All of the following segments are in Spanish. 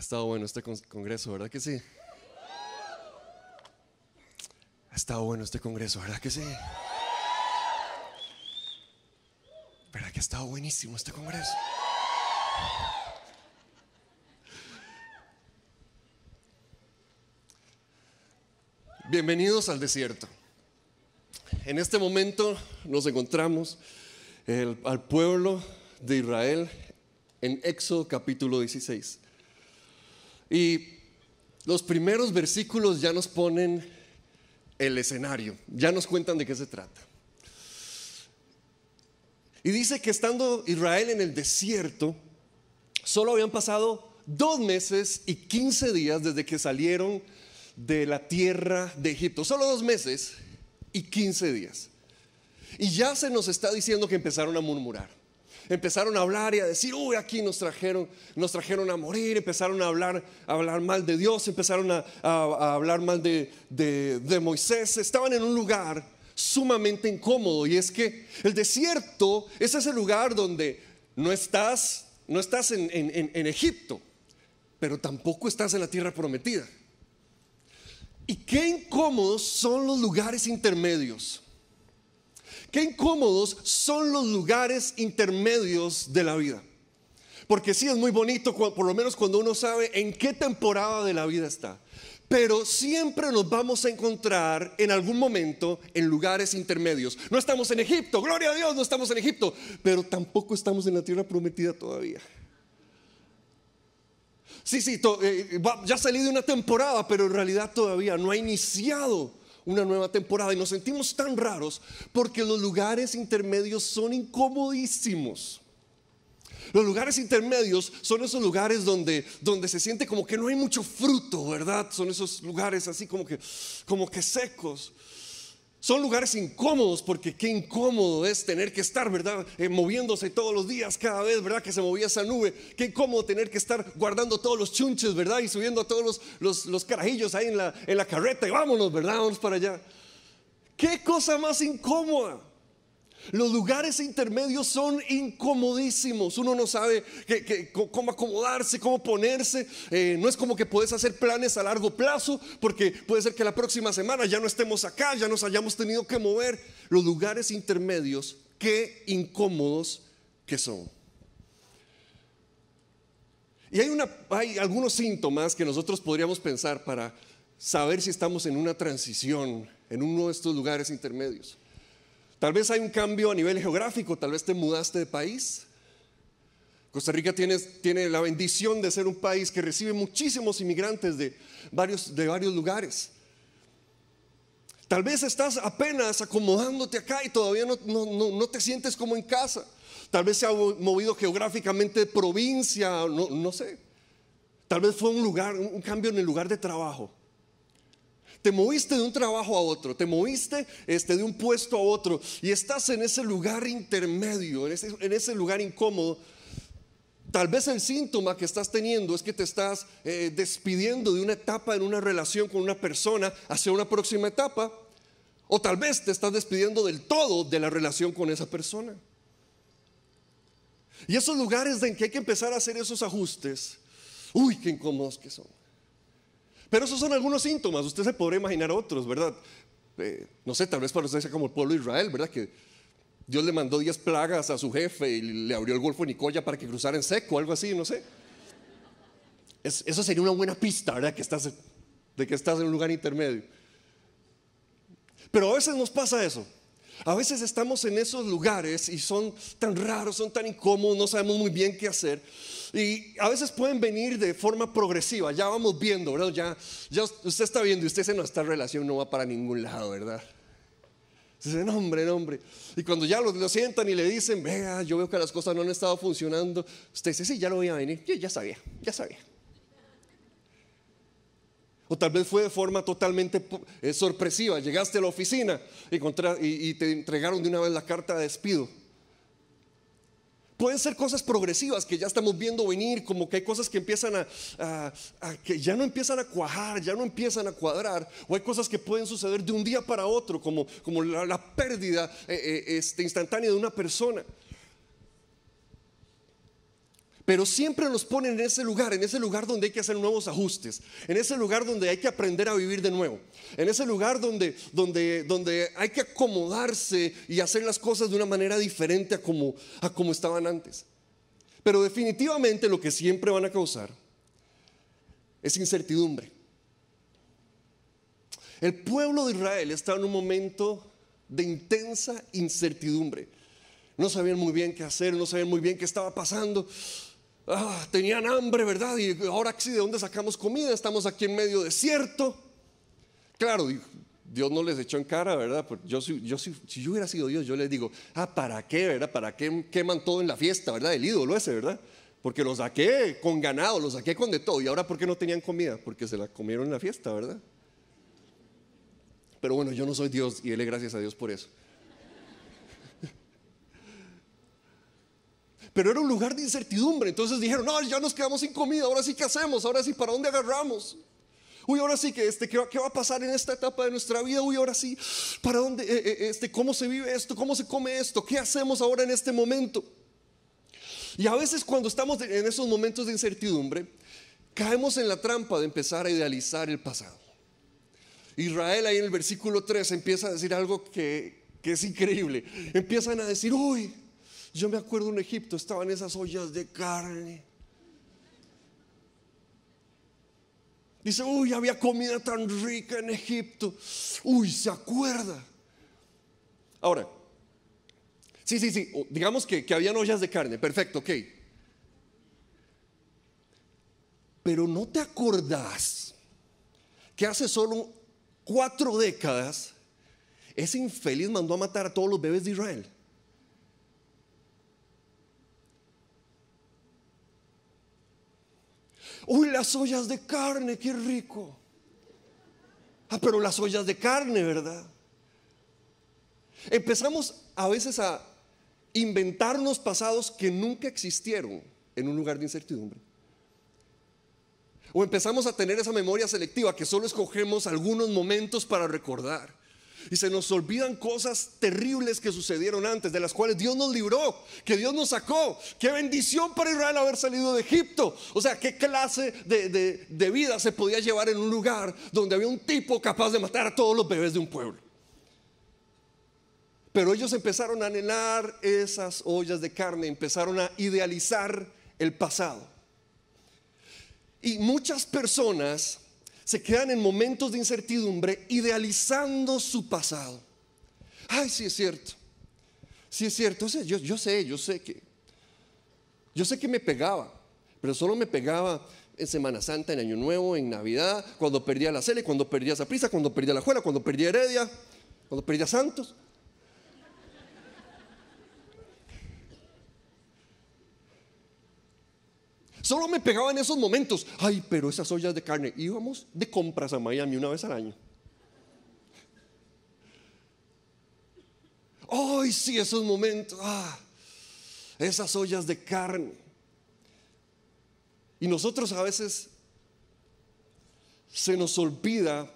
Ha estado bueno este congreso, ¿verdad que sí? Ha estado bueno este congreso, ¿verdad que sí? ¿Verdad que ha estado buenísimo este congreso? Bienvenidos al desierto. En este momento nos encontramos al pueblo de Israel en Éxodo capítulo 16. Y los primeros versículos ya nos ponen el escenario, ya nos cuentan de qué se trata. Y dice que estando Israel en el desierto, solo habían pasado dos meses y quince días desde que salieron de la tierra de Egipto. Solo dos meses y quince días. Y ya se nos está diciendo que empezaron a murmurar empezaron a hablar y a decir, uy, aquí nos trajeron, nos trajeron a morir, empezaron a hablar, a hablar mal de Dios, empezaron a, hablar mal de, de Moisés, estaban en un lugar sumamente incómodo y es que el desierto es ese lugar donde no estás, no estás en, en Egipto, pero tampoco estás en la tierra prometida. Y qué incómodos son los lugares intermedios. Qué incómodos son los lugares intermedios de la vida. Porque sí es muy bonito, por lo menos cuando uno sabe en qué temporada de la vida está. Pero siempre nos vamos a encontrar en algún momento en lugares intermedios. No estamos en Egipto, gloria a Dios, no estamos en Egipto, pero tampoco estamos en la tierra prometida todavía. Sí, sí, eh, ya salí de una temporada, pero en realidad todavía no ha iniciado una nueva temporada y nos sentimos tan raros porque los lugares intermedios son incomodísimos. Los lugares intermedios son esos lugares donde, donde se siente como que no hay mucho fruto, ¿verdad? Son esos lugares así como que, como que secos. Son lugares incómodos porque qué incómodo es tener que estar, ¿verdad? Eh, moviéndose todos los días, cada vez, ¿verdad? Que se movía esa nube. Qué incómodo tener que estar guardando todos los chunches, ¿verdad? Y subiendo a todos los, los, carajillos ahí en la, en la carreta y vámonos, ¿verdad? Vamos para allá. Qué cosa más incómoda. Los lugares intermedios son incomodísimos. Uno no sabe cómo acomodarse, cómo ponerse. Eh, no es como que puedes hacer planes a largo plazo, porque puede ser que la próxima semana ya no estemos acá, ya nos hayamos tenido que mover. Los lugares intermedios, qué incómodos que son. Y hay, hay algunos síntomas que nosotros podríamos pensar para saber si estamos en una transición en uno de estos lugares intermedios. Tal vez hay un cambio a nivel geográfico, tal vez te mudaste de país. Costa Rica tiene, tiene la bendición de ser un país que recibe muchísimos inmigrantes de varios, de varios lugares. Tal vez estás apenas acomodándote acá y todavía no, no, te sientes como en casa. Tal vez se ha movido geográficamente de provincia, no, no sé. Tal vez fue un lugar, un cambio en el lugar de trabajo. Te moviste de un trabajo a otro, te moviste este, de un puesto a otro y estás en ese lugar intermedio, en ese, lugar incómodo. Tal vez el síntoma que estás teniendo es que te estás eh, despidiendo de una etapa en una relación con una persona hacia una próxima etapa. O tal vez te estás despidiendo del todo de la relación con esa persona. Y esos lugares en que hay que empezar a hacer esos ajustes, uy, qué incómodos que son. Pero esos son algunos síntomas, usted se podrá imaginar otros, ¿verdad? Eh, no sé, tal vez para usted sea como el pueblo de Israel, ¿verdad? Que Dios le mandó 10 plagas a su jefe y le abrió el Golfo de Nicoya para que cruzara en seco, algo así, no sé. eso sería una buena pista, ¿verdad? Que estás, de que estás en un lugar intermedio. Pero a veces nos pasa eso. A veces estamos en esos lugares y son tan raros, son tan incómodos, no sabemos muy bien qué hacer. Y a veces pueden venir de forma progresiva, ya vamos viendo, ¿verdad? Ya, ya usted está viendo y usted dice, no, esta relación no va para ningún lado, ¿verdad? Dice, no, hombre, no, hombre. Y cuando ya lo, lo, sientan y le dicen, vea, yo veo que las cosas no han estado funcionando, usted dice, sí, ya lo voy a venir. Yo ya sabía, ya sabía. O tal vez fue de forma totalmente eh, sorpresiva. Llegaste a la oficina y, te entregaron de una vez la carta de despido. Pueden ser cosas progresivas que ya estamos viendo venir, como que hay cosas que empiezan a, que ya no empiezan a cuajar, ya no empiezan a cuadrar, o hay cosas que pueden suceder de un día para otro, como, como la, pérdida eh, eh, este, instantánea de una persona. Pero siempre nos ponen en ese lugar, en ese lugar donde hay que hacer nuevos ajustes, en ese lugar donde hay que aprender a vivir de nuevo, en ese lugar donde, donde, donde hay que acomodarse y hacer las cosas de una manera diferente a como, a como estaban antes. Pero definitivamente lo que siempre van a causar es incertidumbre. El pueblo de Israel estaba en un momento de intensa incertidumbre. No sabían muy bien qué hacer, no sabían muy bien qué estaba pasando. Ah, tenían hambre, ¿verdad? Y ahora sí, ¿de dónde sacamos comida? Estamos aquí en medio desierto. Claro, Dios no les echó en cara, ¿verdad? Yo, yo, si yo hubiera sido Dios, yo les digo, ah, ¿para qué, verdad? ¿Para qué queman todo en la fiesta, verdad? El ídolo ese, ¿verdad? Porque los saqué con ganado, los saqué con de todo. ¿Y ahora por qué no tenían comida? Porque se la comieron en la fiesta, ¿verdad? Pero bueno, yo no soy Dios y dele gracias a Dios por eso. Pero era un lugar de incertidumbre. Entonces dijeron, no, ya nos quedamos sin comida, ahora sí, ¿qué hacemos? Ahora sí, ¿para dónde agarramos? Uy, ahora sí que este, ¿qué, va a pasar en esta etapa de nuestra vida? Uy, ahora sí, ¿para dónde, eh, eh, este, cómo se vive esto? ¿Cómo se come esto? ¿Qué hacemos ahora en este momento? Y a veces cuando estamos en esos momentos de incertidumbre, caemos en la trampa de empezar a idealizar el pasado. Israel ahí en el versículo 3 empieza a decir algo que, que es increíble. Empiezan a decir, uy, yo me acuerdo en Egipto, estaban esas ollas de carne. Dice, uy, había comida tan rica en Egipto. Uy, se acuerda. Ahora, sí, sí, sí, digamos que, que habían ollas de carne, perfecto, ok. Pero no te acordás que hace solo cuatro décadas ese infeliz mandó a matar a todos los bebés de Israel. Uy, las ollas de carne, qué rico. Ah, pero las ollas de carne, ¿verdad? Empezamos a veces a inventarnos pasados que nunca existieron en un lugar de incertidumbre. O empezamos a tener esa memoria selectiva que solo escogemos algunos momentos para recordar. Y se nos olvidan cosas terribles que sucedieron antes, de las cuales Dios nos libró, que Dios nos sacó. Qué bendición para Israel haber salido de Egipto. O sea, qué clase de, de vida se podía llevar en un lugar donde había un tipo capaz de matar a todos los bebés de un pueblo. Pero ellos empezaron a anhelar esas ollas de carne, empezaron a idealizar el pasado. Y muchas personas se quedan en momentos de incertidumbre idealizando su pasado. Ay, sí es cierto. Sí es cierto. yo, yo sé, yo sé que. Yo sé que me pegaba, pero solo me pegaba en Semana Santa, en Año Nuevo, en Navidad, cuando perdía la Cele, cuando perdía prisa, cuando perdía la Juela, cuando perdía Heredia, cuando perdía Santos. Solo me pegaba en esos momentos. Ay, pero esas ollas de carne. Íbamos de compras a Miami una vez al año. Ay, sí, esos momentos. Ah, esas ollas de carne. Y nosotros a veces se nos olvida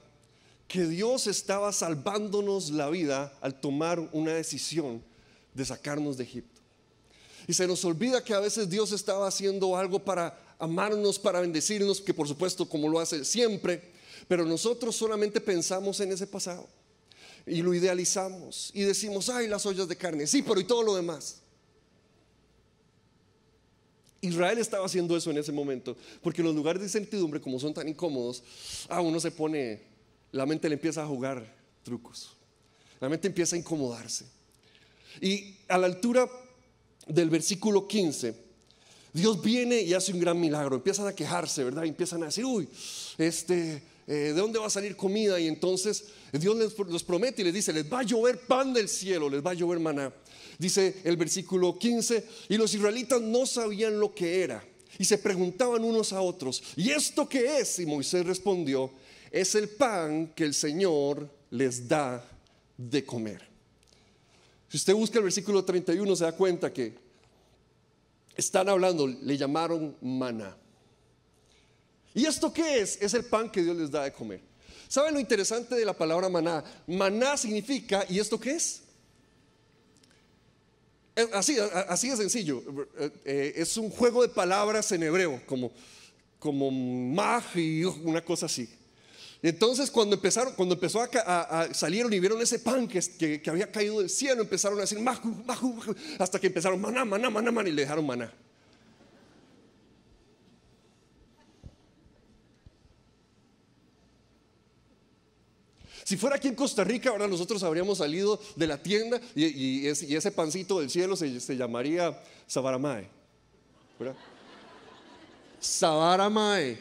que Dios estaba salvándonos la vida al tomar una decisión de sacarnos de Egipto. Y se nos olvida que a veces Dios estaba haciendo algo para amarnos, para bendecirnos, que por supuesto como lo hace siempre, pero nosotros solamente pensamos en ese pasado y lo idealizamos y decimos, ay, las ollas de carne, sí, pero y todo lo demás. Israel estaba haciendo eso en ese momento, porque los lugares de incertidumbre, como son tan incómodos, a uno se pone, la mente le empieza a jugar trucos, la mente empieza a incomodarse. Y a la altura del versículo 15, Dios viene y hace un gran milagro. Empiezan a quejarse, ¿verdad? Empiezan a decir, uy, este, eh, ¿de dónde va a salir comida? Y entonces Dios les, los promete y les dice, les va a llover pan del cielo, les va a llover maná. Dice el versículo 15, y los israelitas no sabían lo que era. Y se preguntaban unos a otros, ¿y esto qué es? Y Moisés respondió, es el pan que el Señor les da de comer. Si usted busca el versículo 31 se da cuenta que están hablando, le llamaron maná. ¿Y esto qué es? Es el pan que Dios les da de comer. ¿Saben lo interesante de la palabra maná? Maná significa, ¿y esto qué es? Así, así de sencillo. Eh, es un juego de palabras en hebreo, como, como y una cosa así. Entonces cuando empezaron, cuando empezó a, salieron y vieron ese pan que, había caído del cielo, empezaron a decir mahu, mahu, hasta que empezaron maná, maná, maná, maná y le dejaron maná. Si fuera aquí en Costa Rica, ahora nosotros habríamos salido de la tienda y, ese, pancito del cielo se, se llamaría Sabaramae. Sabaramae.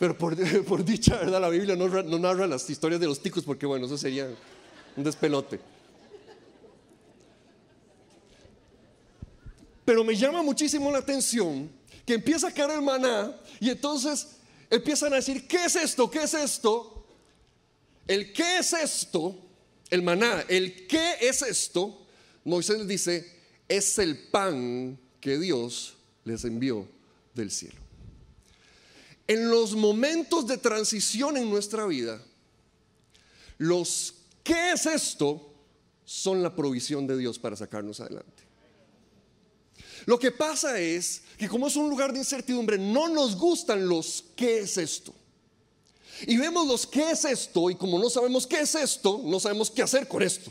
Pero por, dicha, ¿verdad? La Biblia no, no, narra las historias de los ticos porque, bueno, eso sería un despelote. Pero me llama muchísimo la atención que empieza a caer el maná y entonces empiezan a decir, ¿qué es esto? ¿Qué es esto? El qué es esto, el maná, el qué es esto, Moisés dice, es el pan que Dios les envió del cielo. En los momentos de transición en nuestra vida, los ¿qué es esto? son la provisión de Dios para sacarnos adelante. Lo que pasa es que como es un lugar de incertidumbre, no nos gustan los ¿qué es esto? Y vemos los ¿qué es esto? Y como no sabemos qué es esto, no sabemos qué hacer con esto.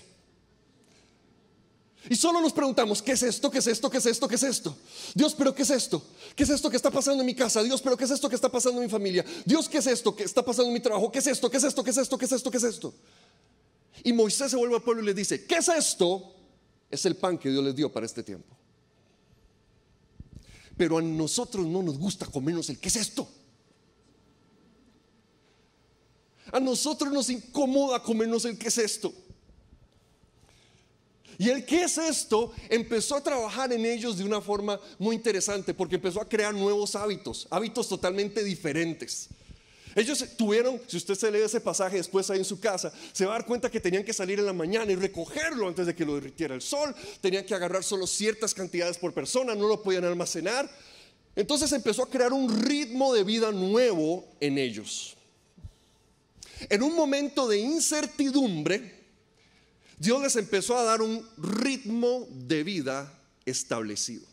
Y solo nos preguntamos, ¿qué es esto? ¿Qué es esto? ¿Qué es esto? ¿Qué es esto? Dios, pero ¿qué es esto? ¿Qué es esto que está pasando en mi casa? Dios, pero ¿qué es esto que está pasando en mi familia? Dios, ¿qué es esto que está pasando en mi trabajo? ¿Qué es esto? ¿Qué es esto? ¿Qué es esto? ¿Qué es esto? ¿Qué es esto? Y Moisés se vuelve al pueblo y le dice, ¿qué es esto? Es el pan que Dios les dio para este tiempo. Pero a nosotros no nos gusta comernos el ¿qué es esto? A nosotros nos incomoda comernos el ¿qué es esto? Y el que es esto empezó a trabajar en ellos de una forma muy interesante porque empezó a crear nuevos hábitos, hábitos totalmente diferentes. Ellos tuvieron, si usted se lee ese pasaje después ahí en su casa, se va a dar cuenta que tenían que salir en la mañana y recogerlo antes de que lo derritiera el sol, tenían que agarrar solo ciertas cantidades por persona, no lo podían almacenar. Entonces empezó a crear un ritmo de vida nuevo en ellos. En un momento de incertidumbre, Dios les empezó a dar un ritmo de vida establecido.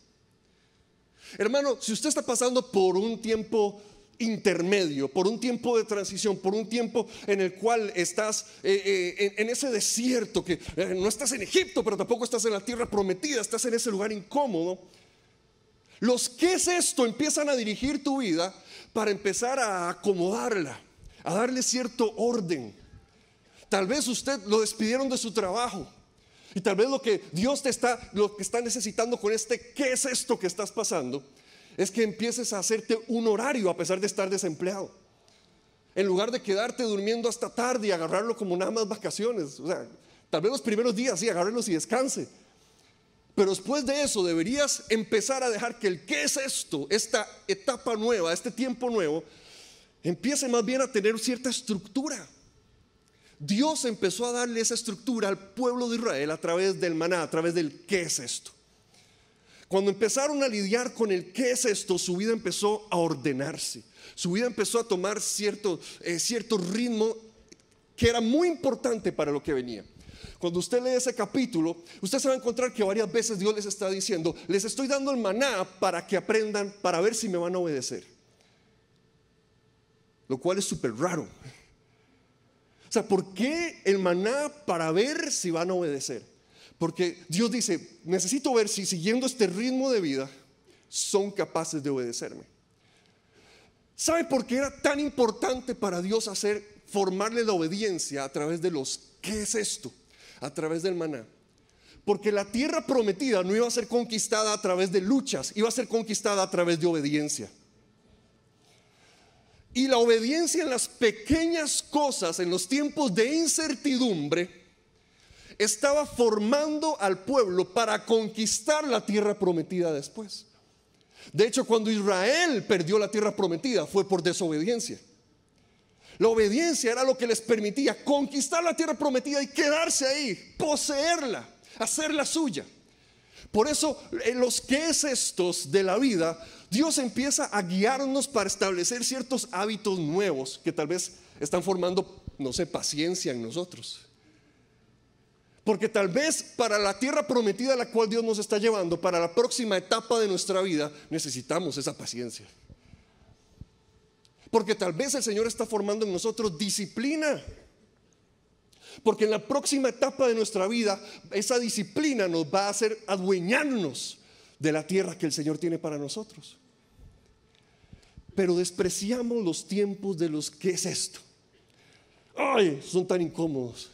Hermano, si usted está pasando por un tiempo intermedio, por un tiempo de transición, por un tiempo en el cual estás eh, eh, en, ese desierto, que eh, no estás en Egipto, pero tampoco estás en la tierra prometida, estás en ese lugar incómodo, los que es esto empiezan a dirigir tu vida para empezar a acomodarla, a darle cierto orden. Tal vez usted lo despidieron de su trabajo. Y tal vez lo que Dios te está, lo que está necesitando con este, ¿qué es esto que estás pasando? Es que empieces a hacerte un horario a pesar de estar desempleado. En lugar de quedarte durmiendo hasta tarde y agarrarlo como nada más vacaciones. O sea, tal vez los primeros días sí, agárrenlos y descanse. Pero después de eso deberías empezar a dejar que el qué es esto, esta etapa nueva, este tiempo nuevo, empiece más bien a tener cierta estructura. Dios empezó a darle esa estructura al pueblo de Israel a través del maná, a través del qué es esto. Cuando empezaron a lidiar con el qué es esto, su vida empezó a ordenarse. Su vida empezó a tomar cierto, eh, cierto ritmo que era muy importante para lo que venía. Cuando usted lee ese capítulo, usted se va a encontrar que varias veces Dios les está diciendo, les estoy dando el maná para que aprendan, para ver si me van a obedecer. Lo cual es súper raro. O sea, ¿por qué el maná para ver si van a obedecer? Porque Dios dice, necesito ver si siguiendo este ritmo de vida son capaces de obedecerme. ¿Sabe por qué era tan importante para Dios hacer, formarle la obediencia a través de los, ¿qué es esto? A través del maná. Porque la tierra prometida no iba a ser conquistada a través de luchas, iba a ser conquistada a través de obediencia. Y la obediencia en las pequeñas cosas, en los tiempos de incertidumbre, estaba formando al pueblo para conquistar la tierra prometida después. De hecho, cuando Israel perdió la tierra prometida fue por desobediencia. La obediencia era lo que les permitía conquistar la tierra prometida y quedarse ahí, poseerla, hacerla suya. Por eso, en los que es estos de la vida, Dios empieza a guiarnos para establecer ciertos hábitos nuevos que tal vez están formando, no sé, paciencia en nosotros. Porque tal vez para la tierra prometida a la cual Dios nos está llevando, para la próxima etapa de nuestra vida, necesitamos esa paciencia. Porque tal vez el Señor está formando en nosotros disciplina. Porque en la próxima etapa de nuestra vida, esa disciplina nos va a hacer adueñarnos de la tierra que el Señor tiene para nosotros. Pero despreciamos los tiempos de los que es esto. Ay, son tan incómodos.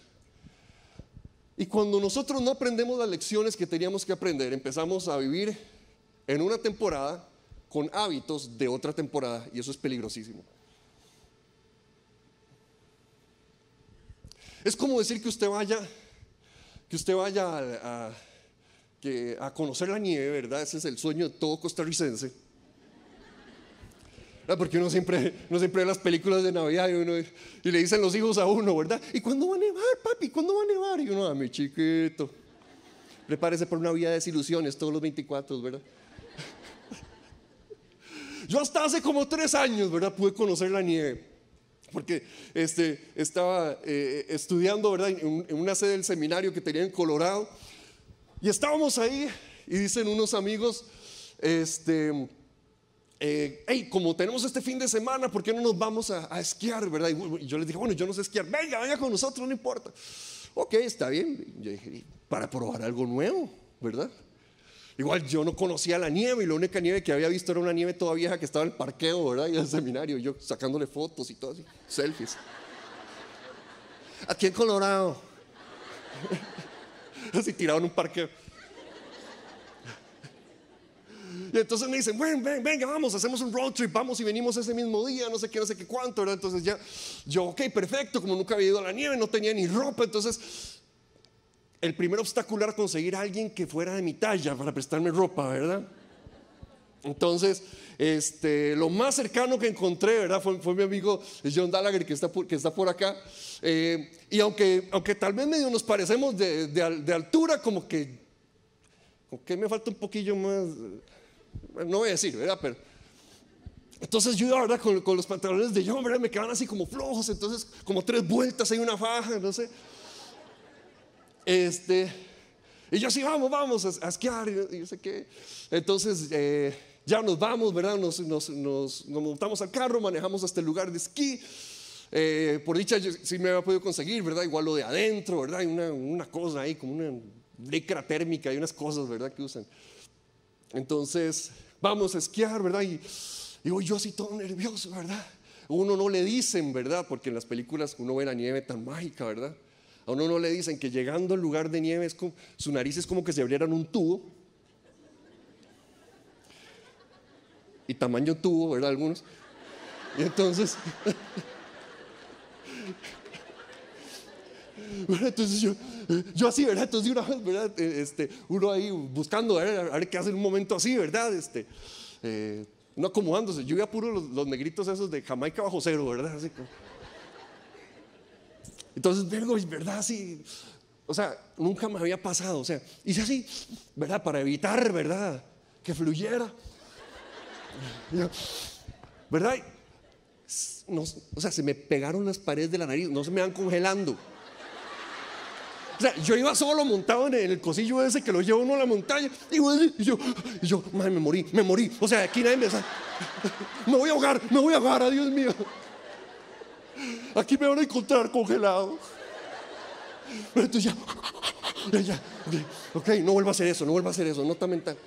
Y cuando nosotros no aprendemos las lecciones que teníamos que aprender, empezamos a vivir en una temporada con hábitos de otra temporada y eso es peligrosísimo. Es como decir que usted vaya, que usted vaya a, conocer la nieve, ¿verdad? Ese es el sueño de todo costarricense. Porque uno siempre, uno siempre ve las películas de Navidad y, le dicen los hijos a uno, ¿verdad? ¿Y cuándo va a nevar, papi? ¿Cuándo va a nevar? Y uno, a ah, mi chiquito, prepárese por una vida de desilusiones todos los 24, ¿verdad? Yo hasta hace como tres años, ¿verdad? Pude conocer la nieve. Porque este, estaba eh, estudiando, ¿verdad? En, una sede del seminario que tenía en Colorado. Y estábamos ahí y dicen unos amigos, este eh, hey, como tenemos este fin de semana, ¿por qué no nos vamos a, esquiar, verdad? Y yo les dije, bueno, yo no sé esquiar, venga, venga con nosotros, no importa. Ok, está bien. Yo dije, para probar algo nuevo, ¿verdad? Igual yo no conocía la nieve y la única nieve que había visto era una nieve toda vieja que estaba en el parqueo, ¿verdad? Y en el seminario, yo sacándole fotos y todo así, selfies. Aquí en Colorado. así tirado en un parqueo. Y entonces me dicen, bueno, ven, venga, vamos, hacemos un road trip, vamos y venimos ese mismo día, no sé qué, no sé qué cuánto, ¿verdad? Entonces ya, yo, ok, perfecto, como nunca había ido a la nieve, no tenía ni ropa, entonces el primer obstáculo era conseguir a alguien que fuera de mi talla para prestarme ropa, ¿verdad? Entonces, este, lo más cercano que encontré, ¿verdad? Fue, mi amigo John Gallagher, que está por, que está por acá. Eh, y aunque, aunque tal vez medio nos parecemos de, de, altura, como que, como que me falta un poquillo más no voy a decir, ¿verdad? Pero entonces yo, ¿verdad? Con, con los pantalones de John, ¿verdad? Me quedaban así como flojos, entonces como tres vueltas hay una faja, no sé. Este, y yo así, vamos, vamos a, esquiar, y yo sé qué. Entonces eh, ya nos vamos, ¿verdad? Nos, nos, nos, montamos al carro, manejamos hasta el lugar de esquí. Eh, por dicha, yo, sí me había podido conseguir, ¿verdad? Igual lo de adentro, ¿verdad? Hay una, cosa ahí, como una licra térmica y unas cosas, ¿verdad? Que usan. Entonces, vamos a esquiar, ¿verdad? Y, y yo así todo nervioso, ¿verdad? uno no le dicen, ¿verdad? Porque en las películas uno ve la nieve tan mágica, ¿verdad? A uno no le dicen que llegando al lugar de nieve es su nariz es como que se abrieran un tubo. Y tamaño tubo, ¿verdad? Algunos. Y entonces... Entonces yo, yo así, ¿verdad? Entonces una vez, ¿verdad? Eh, este, uno ahí buscando, a ver, qué hace en un momento así, ¿verdad? Este, eh, no acomodándose. Yo iba puro los, negritos esos de Jamaica bajo cero, ¿verdad? Así como. Entonces vengo, ¿verdad? Así, o sea, nunca me había pasado, o sea, hice así, ¿verdad? Para evitar, ¿verdad? Que fluyera. ¿Verdad? o sea, se me pegaron las paredes de la nariz, no se me van congelando. O sea, yo iba solo montado en el cosillo ese que lo lleva uno a la montaña. Y yo, y yo, madre, me morí, me morí. O sea, aquí nadie me sabe. Me voy a ahogar, me voy a ahogar, Dios mío. Aquí me van a encontrar congelado. Pero entonces ya, ya, ok, no vuelva a hacer eso, no vuelva a hacer eso, nota mental.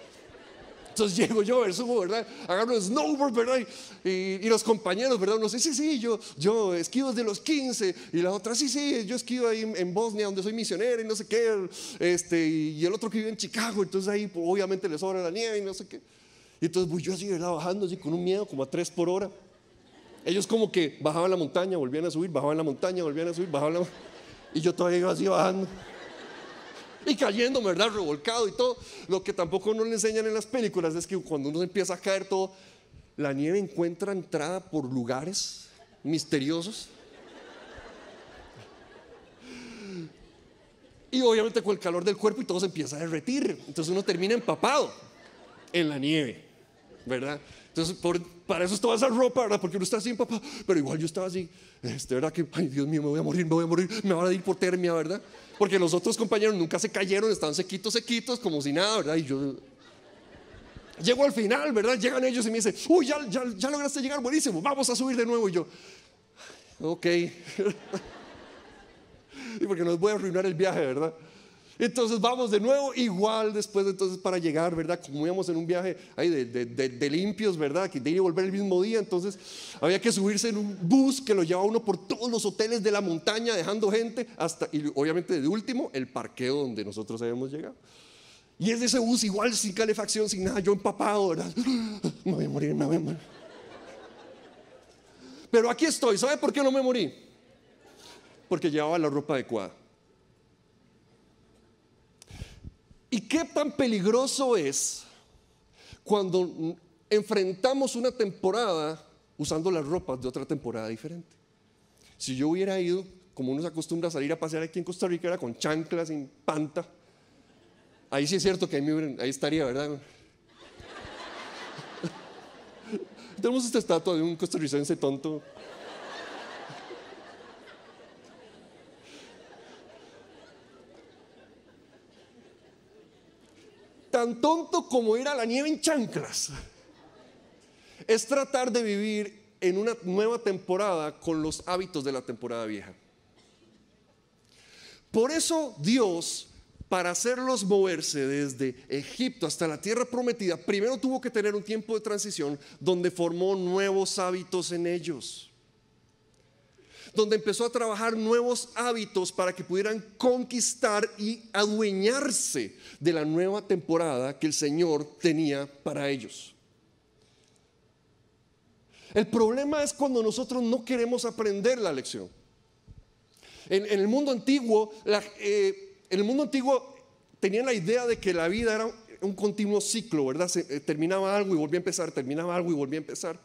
Entonces llego yo, subo, ¿verdad? Agarro el snowboard, ¿verdad? Y, los compañeros, ¿verdad? Uno dice, sí, sí, yo, yo esquivo desde los 15. Y la otra, sí, sí, yo esquivo ahí en, Bosnia, donde soy misionero y no sé qué. Este, y el otro que vive en Chicago, entonces ahí pues, obviamente le sobra la nieve y no sé qué. Y entonces voy yo así, ¿verdad? Bajando así con un miedo, como a tres por hora. Ellos como que bajaban la montaña, volvían a subir, bajaban la montaña, volvían a subir, bajaban la Y yo todavía iba así bajando y cayendo, ¿verdad? Revolcado y todo. Lo que tampoco nos enseñan en las películas es que cuando uno empieza a caer todo, la nieve encuentra entrada por lugares misteriosos. Y obviamente con el calor del cuerpo y todo se empieza a derretir. Entonces uno termina empapado en la nieve, ¿verdad? Entonces, para eso estaba esa ropa, ¿verdad? Porque uno está así empapado. Pero igual yo estaba así, este, ¿verdad? Que, ay, Dios mío, me voy a morir, me voy a morir, me van a ir por termia, ¿verdad? Porque los otros compañeros nunca se cayeron, estaban sequitos, sequitos, como si nada, ¿verdad? Y yo. Llego al final, ¿verdad? Llegan ellos y me dicen, uy, ya, ya, ya lograste llegar, buenísimo, vamos a subir de nuevo. Y yo, ok. y porque nos voy a arruinar el viaje, ¿verdad? Entonces vamos de nuevo, igual después entonces para llegar, ¿verdad? Como íbamos en un viaje ahí de, limpios, ¿verdad? Que de volver el mismo día, entonces había que subirse en un bus que lo llevaba uno por todos los hoteles de la montaña, dejando gente hasta, y obviamente de último, el parqueo donde nosotros habíamos llegado. Y es de ese bus igual, sin calefacción, sin nada, yo empapado, ¿verdad? Me voy a morir, me voy a morir. Pero aquí estoy, ¿sabe por qué no me morí? Porque llevaba la ropa adecuada. ¿Y qué tan peligroso es cuando enfrentamos una temporada usando las ropas de otra temporada diferente? Si yo hubiera ido, como uno se acostumbra a salir a pasear aquí en Costa Rica, era con chanclas, sin panta, ahí sí es cierto que ahí, ahí estaría, ¿verdad? Tenemos esta estatua de un costarricense tonto tan tonto como ir a la nieve en chanclas. Es tratar de vivir en una nueva temporada con los hábitos de la temporada vieja. Por eso Dios, para hacerlos moverse desde Egipto hasta la tierra prometida, primero tuvo que tener un tiempo de transición donde formó nuevos hábitos en ellos donde empezó a trabajar nuevos hábitos para que pudieran conquistar y adueñarse de la nueva temporada que el Señor tenía para ellos. El problema es cuando nosotros no queremos aprender la lección. En, el mundo antiguo, eh, en el mundo antiguo tenían la idea de que la vida era un continuo ciclo, ¿verdad? Se, eh, terminaba algo y volvía a empezar, terminaba algo y volvía a empezar.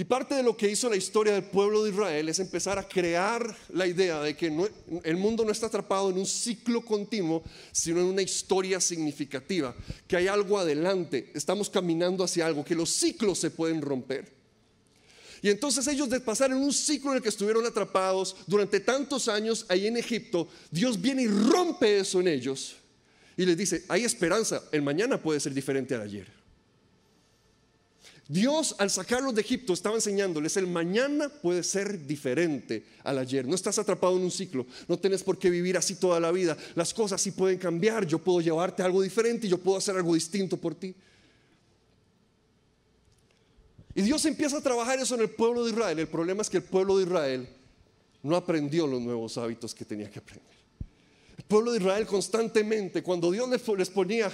Y parte de lo que hizo la historia del pueblo de Israel es empezar a crear la idea de que el mundo no está atrapado en un ciclo continuo, sino en una historia significativa, que hay algo adelante, estamos caminando hacia algo, que los ciclos se pueden romper. Y entonces ellos de pasar en un ciclo en el que estuvieron atrapados durante tantos años ahí en Egipto, Dios viene y rompe eso en ellos y les dice, hay esperanza, el mañana puede ser diferente al ayer. Dios al sacarlos de Egipto estaba enseñándoles, el mañana puede ser diferente al ayer. No estás atrapado en un ciclo, no tienes por qué vivir así toda la vida. Las cosas sí pueden cambiar, yo puedo llevarte algo diferente y yo puedo hacer algo distinto por ti. Y Dios empieza a trabajar eso en el pueblo de Israel. El problema es que el pueblo de Israel no aprendió los nuevos hábitos que tenía que aprender. El pueblo de Israel constantemente, cuando Dios les ponía,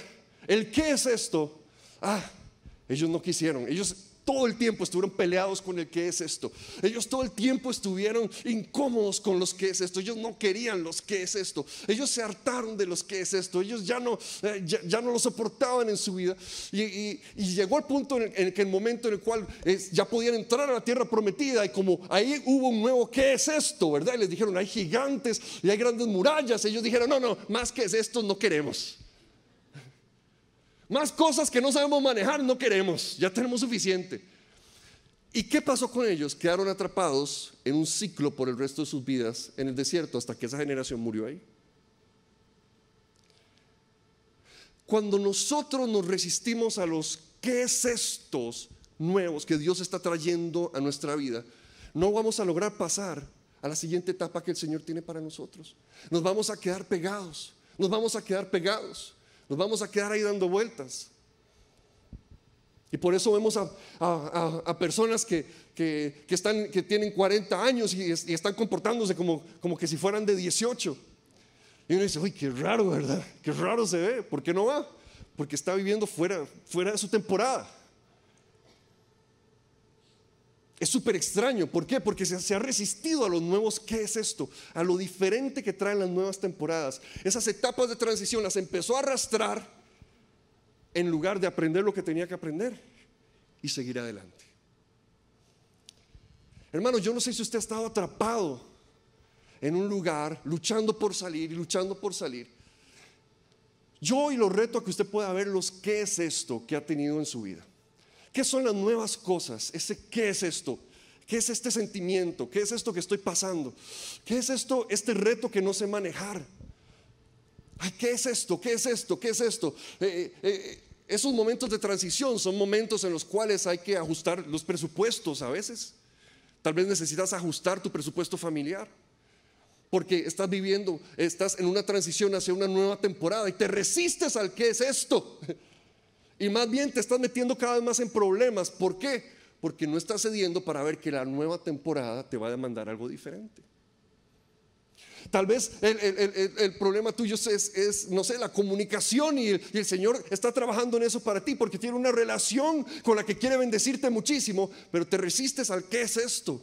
¿el qué es esto? Ah, ellos no quisieron. Ellos todo el tiempo estuvieron peleados con el que es esto. Ellos todo el tiempo estuvieron incómodos con los que es esto. Ellos no querían los que es esto. Ellos se hartaron de los que es esto. Ellos ya no, eh, ya, no lo soportaban en su vida. Y, llegó el punto en el, que el momento en el cual ya podían entrar a la tierra prometida. Y como ahí hubo un nuevo ¿qué es esto? ¿Verdad? Y les dijeron, hay gigantes y hay grandes murallas. Ellos dijeron, no, no, más que es esto no queremos. Más cosas que no sabemos manejar no queremos, ya tenemos suficiente. ¿Y qué pasó con ellos? Quedaron atrapados en un ciclo por el resto de sus vidas en el desierto hasta que esa generación murió ahí. Cuando nosotros nos resistimos a los qué es estos nuevos que Dios está trayendo a nuestra vida, no vamos a lograr pasar a la siguiente etapa que el Señor tiene para nosotros. Nos vamos a quedar pegados, nos vamos a quedar pegados. Nos vamos a quedar ahí dando vueltas. Y por eso vemos a, personas que, están, que tienen 40 años y, están comportándose como, como que si fueran de 18. Y uno dice, uy, qué raro, ¿verdad? Qué raro se ve. ¿Por qué no va? Porque está viviendo fuera, fuera de su temporada. Es súper extraño. ¿Por qué? Porque se, ha resistido a los nuevos, ¿qué es esto? A lo diferente que traen las nuevas temporadas. Esas etapas de transición las empezó a arrastrar en lugar de aprender lo que tenía que aprender y seguir adelante. Hermano, yo no sé si usted ha estado atrapado en un lugar luchando por salir y luchando por salir. Yo hoy lo reto a que usted pueda ver los qué es esto que ha tenido en su vida. ¿Qué son las nuevas cosas? Ese qué es esto. ¿Qué es este sentimiento? ¿Qué es esto que estoy pasando? ¿Qué es esto, este reto que no sé manejar? Ay, ¿qué es esto? ¿Qué es esto? ¿Qué es esto? Eh, eh, eh, esos momentos de transición son momentos en los cuales hay que ajustar los presupuestos a veces. Tal vez necesitas ajustar tu presupuesto familiar. Porque estás viviendo, estás en una transición hacia una nueva temporada y te resistes al qué es esto. Y más bien te estás metiendo cada vez más en problemas. ¿Por qué? Porque no estás cediendo para ver que la nueva temporada te va a demandar algo diferente. Tal vez el, problema tuyo es, no sé, la comunicación y, el Señor está trabajando en eso para ti porque tiene una relación con la que quiere bendecirte muchísimo, pero te resistes al qué es esto.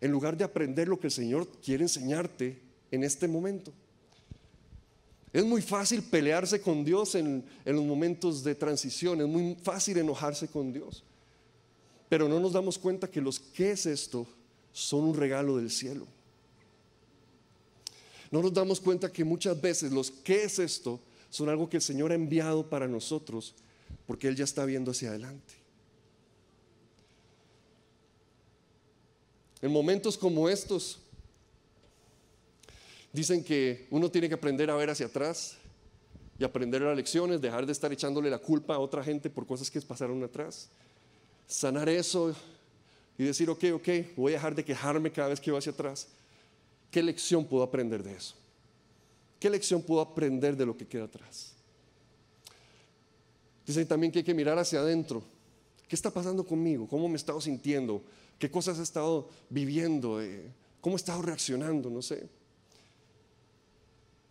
En lugar de aprender lo que el Señor quiere enseñarte en este momento. Es muy fácil pelearse con Dios en, en los momentos de transición, es muy fácil enojarse con Dios. Pero no nos damos cuenta que los qué es esto son un regalo del cielo. No nos damos cuenta que muchas veces los qué es esto son algo que el Señor ha enviado para nosotros porque Él ya está viendo hacia adelante. En momentos como estos, dicen que uno tiene que aprender a ver hacia atrás y aprender las lecciones, dejar de estar echándole la culpa a otra gente por cosas que pasaron atrás, sanar eso y decir, ok, ok, voy a dejar de quejarme cada vez que voy hacia atrás ¿Qué lección puedo aprender de eso? ¿Qué lección puedo aprender de lo que queda atrás? Dicen también que hay que mirar hacia adentro. ¿Qué está pasando conmigo? ¿Cómo me he estado sintiendo? ¿Qué cosas he estado viviendo? Eh, ¿Cómo he estado reaccionando? No sé.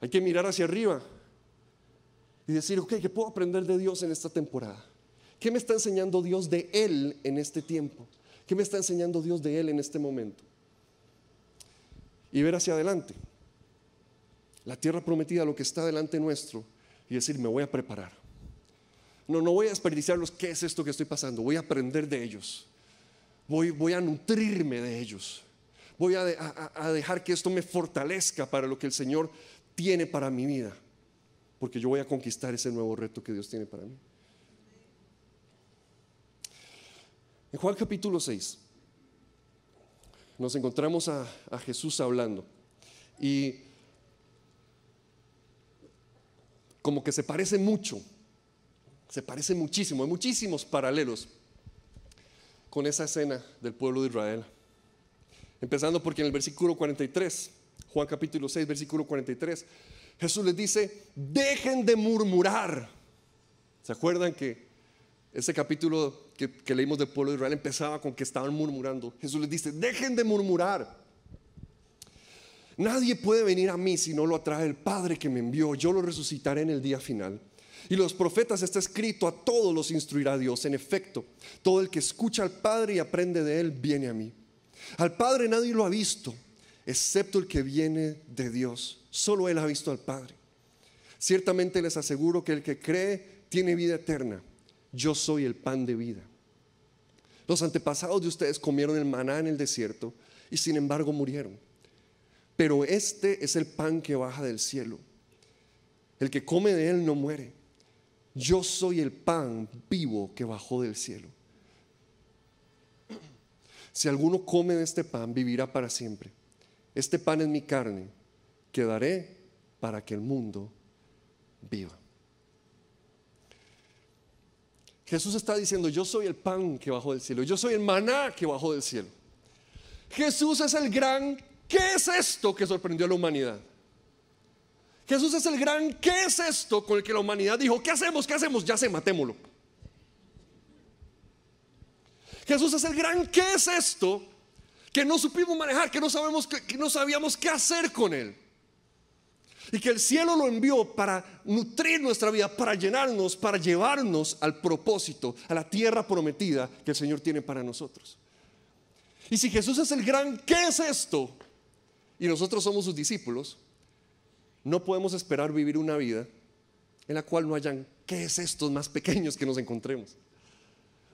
Hay que mirar hacia arriba y decir, ok, ¿qué puedo aprender de Dios en esta temporada? ¿Qué me está enseñando Dios de Él en este tiempo? ¿Qué me está enseñando Dios de Él en este momento? y ver hacia adelante. La tierra prometida, lo que está delante nuestro, y decir, me voy a preparar. No, no voy a desperdiciarlos, ¿qué es esto que estoy pasando? Voy a aprender de ellos. Voy, voy a nutrirme de ellos. Voy a, a dejar que esto me fortalezca para lo que el Señor tiene para mi vida. Porque yo voy a conquistar ese nuevo reto que Dios tiene para mí. En Juan capítulo 6 nos encontramos a, Jesús hablando. Y como que se parece mucho, se parece muchísimo, hay muchísimos paralelos con esa escena del pueblo de Israel. Empezando porque en el versículo 43, Juan capítulo 6, versículo 43, Jesús les dice, dejen de murmurar. ¿Se acuerdan que ese capítulo que, leímos del pueblo de Israel empezaba con que estaban murmurando. Jesús les dice, dejen de murmurar. Nadie puede venir a mí si no lo atrae el Padre que me envió. Yo lo resucitaré en el día final. Y los profetas está escrito, a todos los instruirá Dios. En efecto, todo el que escucha al Padre y aprende de Él viene a mí. Al Padre nadie lo ha visto, excepto el que viene de Dios. Solo Él ha visto al Padre. Ciertamente les aseguro que el que cree tiene vida eterna yo soy el pan de vida. Los antepasados de ustedes comieron el maná en el desierto y sin embargo murieron. Pero este es el pan que baja del cielo. El que come de él no muere. Yo soy el pan vivo que bajó del cielo. Si alguno come de este pan, vivirá para siempre. Este pan es mi carne, que daré para que el mundo viva. Jesús está diciendo, yo soy el pan que bajó del cielo, yo soy el maná que bajó del cielo. Jesús es el gran, ¿qué es esto que sorprendió a la humanidad? Jesús es el gran, ¿qué es esto con el que la humanidad dijo, ¿qué hacemos? ¿Qué hacemos? Ya se matémoslo. Jesús es el gran, ¿qué es esto? Que no supimos manejar, que no, sabemos, que no sabíamos qué hacer con él. Y que el cielo lo envió para nutrir nuestra vida, para llenarnos, para llevarnos al propósito, a la tierra prometida que el Señor tiene para nosotros. Y si Jesús es el gran, ¿qué es esto? Y nosotros somos sus discípulos, no podemos esperar vivir una vida en la cual no hayan, ¿qué es estos más pequeños que nos encontremos?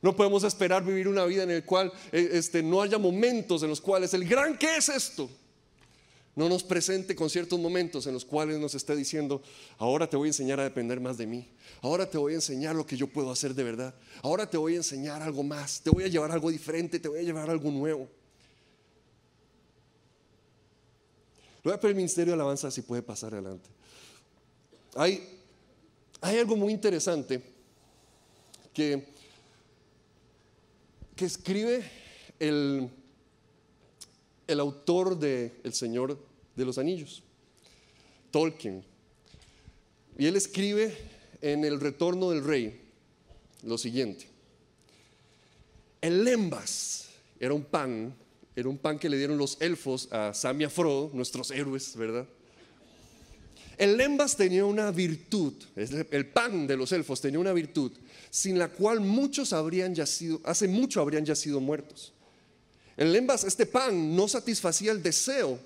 No podemos esperar vivir una vida en la cual eh, este, no haya momentos en los cuales el gran, ¿qué es esto? no nos presente con ciertos momentos en los cuales nos esté diciendo, ahora te voy a enseñar a depender más de mí, ahora te voy a enseñar lo que yo puedo hacer de verdad, ahora te voy a enseñar algo más, te voy a llevar algo diferente, te voy a llevar algo nuevo. Lo voy a pedir el Ministerio de Alabanza si puede pasar adelante. Hay, hay algo muy interesante que, que escribe el, el autor de El Señor de los Anillos, Tolkien. Y él escribe en El Retorno del Rey lo siguiente. El lembas era un pan, era un pan que le dieron los elfos a Sam y a Frodo, nuestros héroes, ¿verdad? El lembas tenía una virtud, el pan de los elfos tenía una virtud sin la cual muchos habrían yacido, hace mucho habrían yacido muertos. El lembas, este pan, no satisfacía el deseo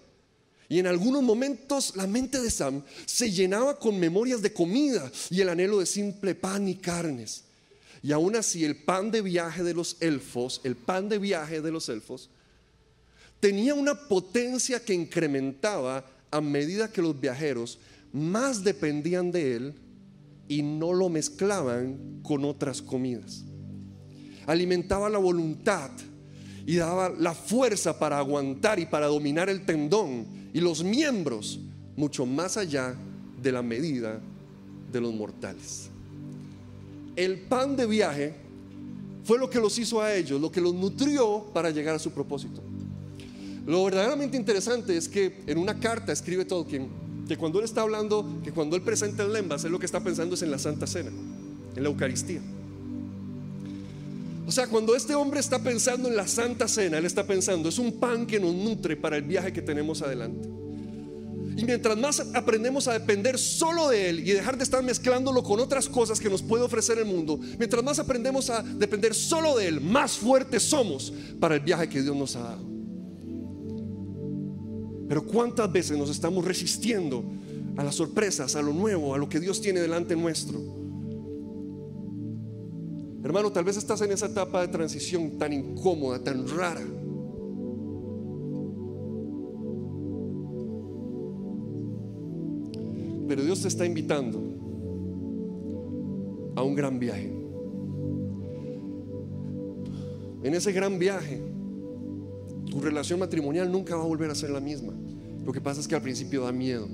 y en algunos momentos la mente de Sam se llenaba con memorias de comida y el anhelo de simple pan y carnes. Y aún así el pan de viaje de los elfos, el pan de viaje de los elfos, tenía una potencia que incrementaba a medida que los viajeros más dependían de él y no lo mezclaban con otras comidas. Alimentaba la voluntad y daba la fuerza para aguantar y para dominar el tendón y los miembros mucho más allá de la medida de los mortales. El pan de viaje fue lo que los hizo a ellos, lo que los nutrió para llegar a su propósito. Lo verdaderamente interesante es que en una carta escribe Tolkien que cuando él está hablando, que cuando él presenta el lembas, él lo que está pensando es en la Santa Cena, en la Eucaristía. O sea, cuando este hombre está pensando en la Santa Cena, él está pensando, es un pan que nos nutre para el viaje que tenemos adelante. Y mientras más aprendemos a depender solo de Él y dejar de estar mezclándolo con otras cosas que nos puede ofrecer el mundo, mientras más aprendemos a depender solo de Él, más fuertes somos para el viaje que Dios nos ha dado. Pero cuántas veces nos estamos resistiendo a las sorpresas, a lo nuevo, a lo que Dios tiene delante nuestro. Hermano, tal vez estás en esa etapa de transición tan incómoda, tan rara. Pero Dios te está invitando a un gran viaje. En ese gran viaje tu relación matrimonial nunca va a volver a ser la misma. Lo que pasa es que al principio da miedo.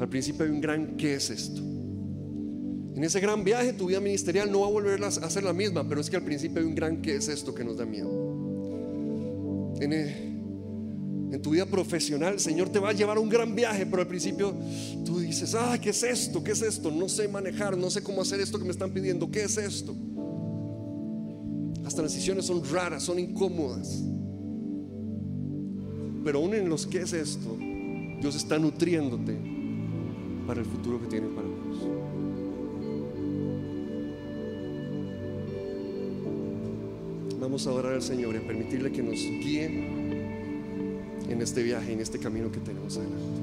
Al principio hay un gran ¿qué es esto? En ese gran viaje tu vida ministerial no va a volver a ser la misma, pero es que al principio hay un gran ¿qué es esto? que nos da miedo. En, en tu vida profesional, el Señor te va a llevar a un gran viaje, pero al principio tú dices, ah, ¿qué es esto? ¿Qué es esto? No sé manejar, no sé cómo hacer esto que me están pidiendo. ¿Qué es esto? Las transiciones son raras, son incómodas. Pero aún en los que es esto, Dios está nutriéndote para el futuro que tiene para vos. Vamos a adorar al Señor y a permitirle que nos guíe en este viaje, en este camino que tenemos adelante.